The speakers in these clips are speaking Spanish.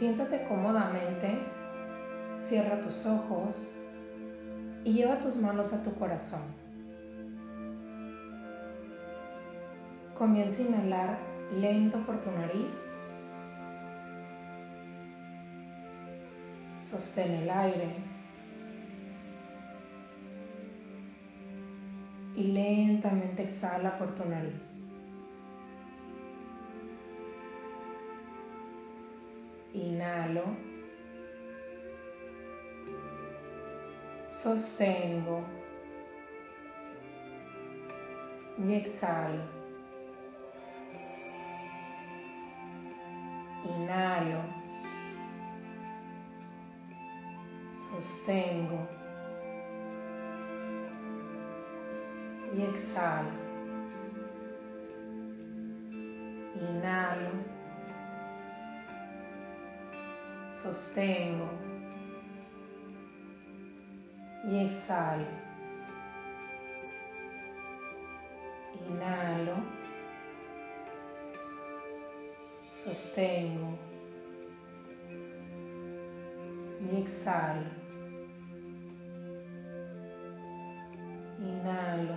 Siéntate cómodamente, cierra tus ojos y lleva tus manos a tu corazón. Comienza a inhalar lento por tu nariz. Sostén el aire. Y lentamente exhala por tu nariz. Inhalo. Sostengo. Y exhalo. Inhalo. Sostengo. Y exhalo. Inhalo sostengo y exhalo. Inhalo, sostengo y exhalo. Inhalo,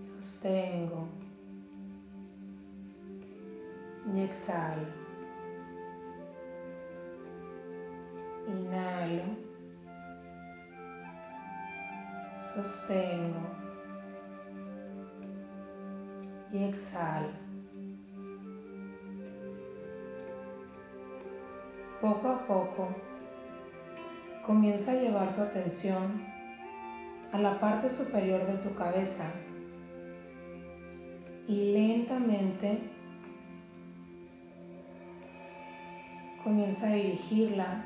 sostengo y exhalo. Inhalo. Sostengo. Y exhalo. Poco a poco, comienza a llevar tu atención a la parte superior de tu cabeza y lentamente Comienza a dirigirla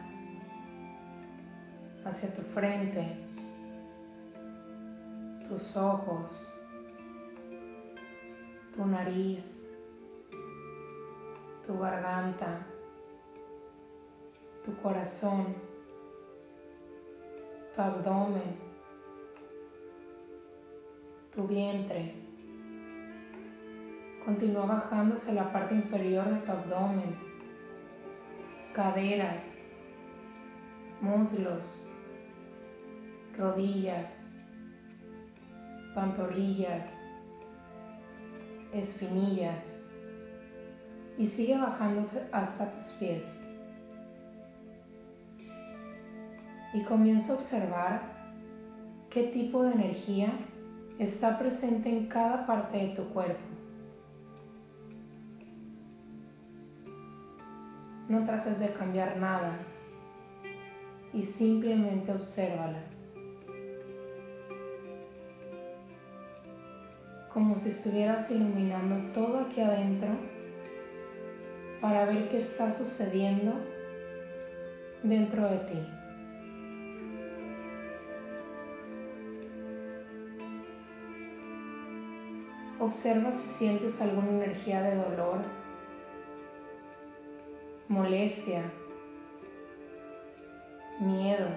hacia tu frente, tus ojos, tu nariz, tu garganta, tu corazón, tu abdomen, tu vientre. Continúa bajando hacia la parte inferior de tu abdomen caderas, muslos, rodillas, pantorrillas, espinillas y sigue bajando hasta tus pies. Y comienza a observar qué tipo de energía está presente en cada parte de tu cuerpo. No trates de cambiar nada y simplemente obsérvala. Como si estuvieras iluminando todo aquí adentro para ver qué está sucediendo dentro de ti. Observa si sientes alguna energía de dolor molestia, miedo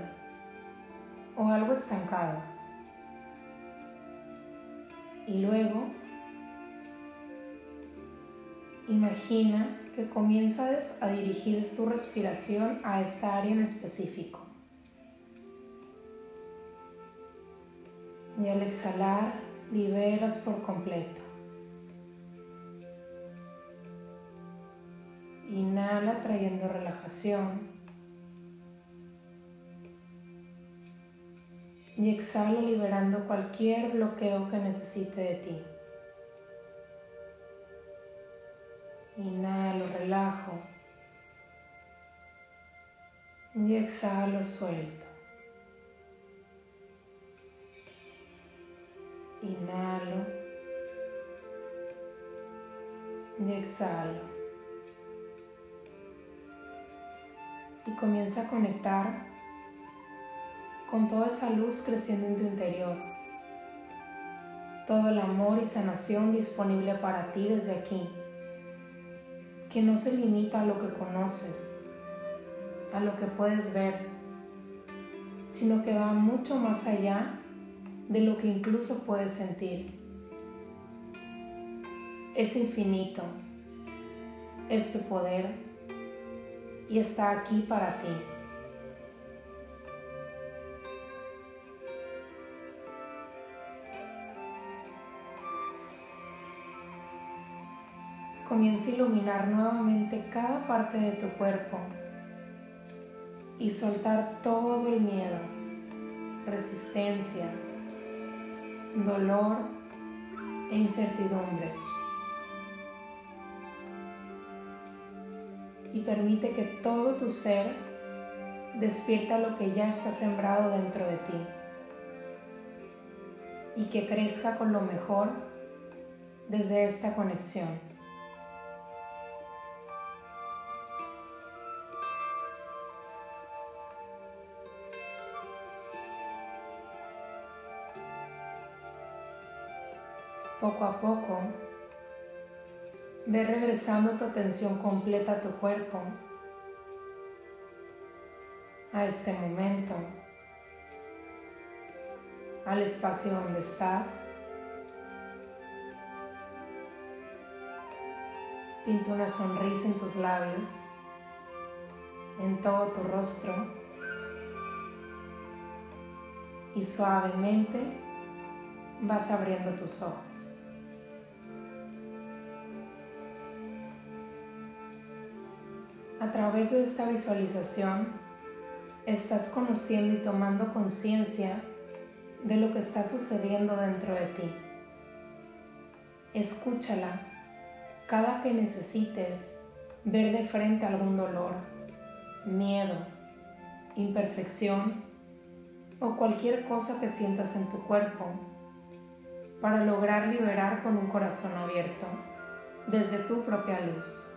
o algo estancado. Y luego imagina que comienzas a dirigir tu respiración a esta área en específico. Y al exhalar, liberas por completo. Inhala trayendo relajación. Y exhala liberando cualquier bloqueo que necesite de ti. Inhalo, relajo. Y exhalo, suelto. Inhalo. Y exhalo. Comienza a conectar con toda esa luz creciendo en tu interior. Todo el amor y sanación disponible para ti desde aquí, que no se limita a lo que conoces, a lo que puedes ver, sino que va mucho más allá de lo que incluso puedes sentir. Es infinito, es tu poder y está aquí para ti. Comienza a iluminar nuevamente cada parte de tu cuerpo y soltar todo el miedo, resistencia, dolor e incertidumbre. Y permite que todo tu ser despierta lo que ya está sembrado dentro de ti y que crezca con lo mejor desde esta conexión. Poco a poco, ve regresando tu atención completa a tu cuerpo, a este momento, al espacio donde estás. Pinta una sonrisa en tus labios, en todo tu rostro y suavemente vas abriendo tus ojos. A través de esta visualización estás conociendo y tomando conciencia de lo que está sucediendo dentro de ti. Escúchala cada que necesites ver de frente algún dolor, miedo, imperfección o cualquier cosa que sientas en tu cuerpo para lograr liberar con un corazón abierto desde tu propia luz.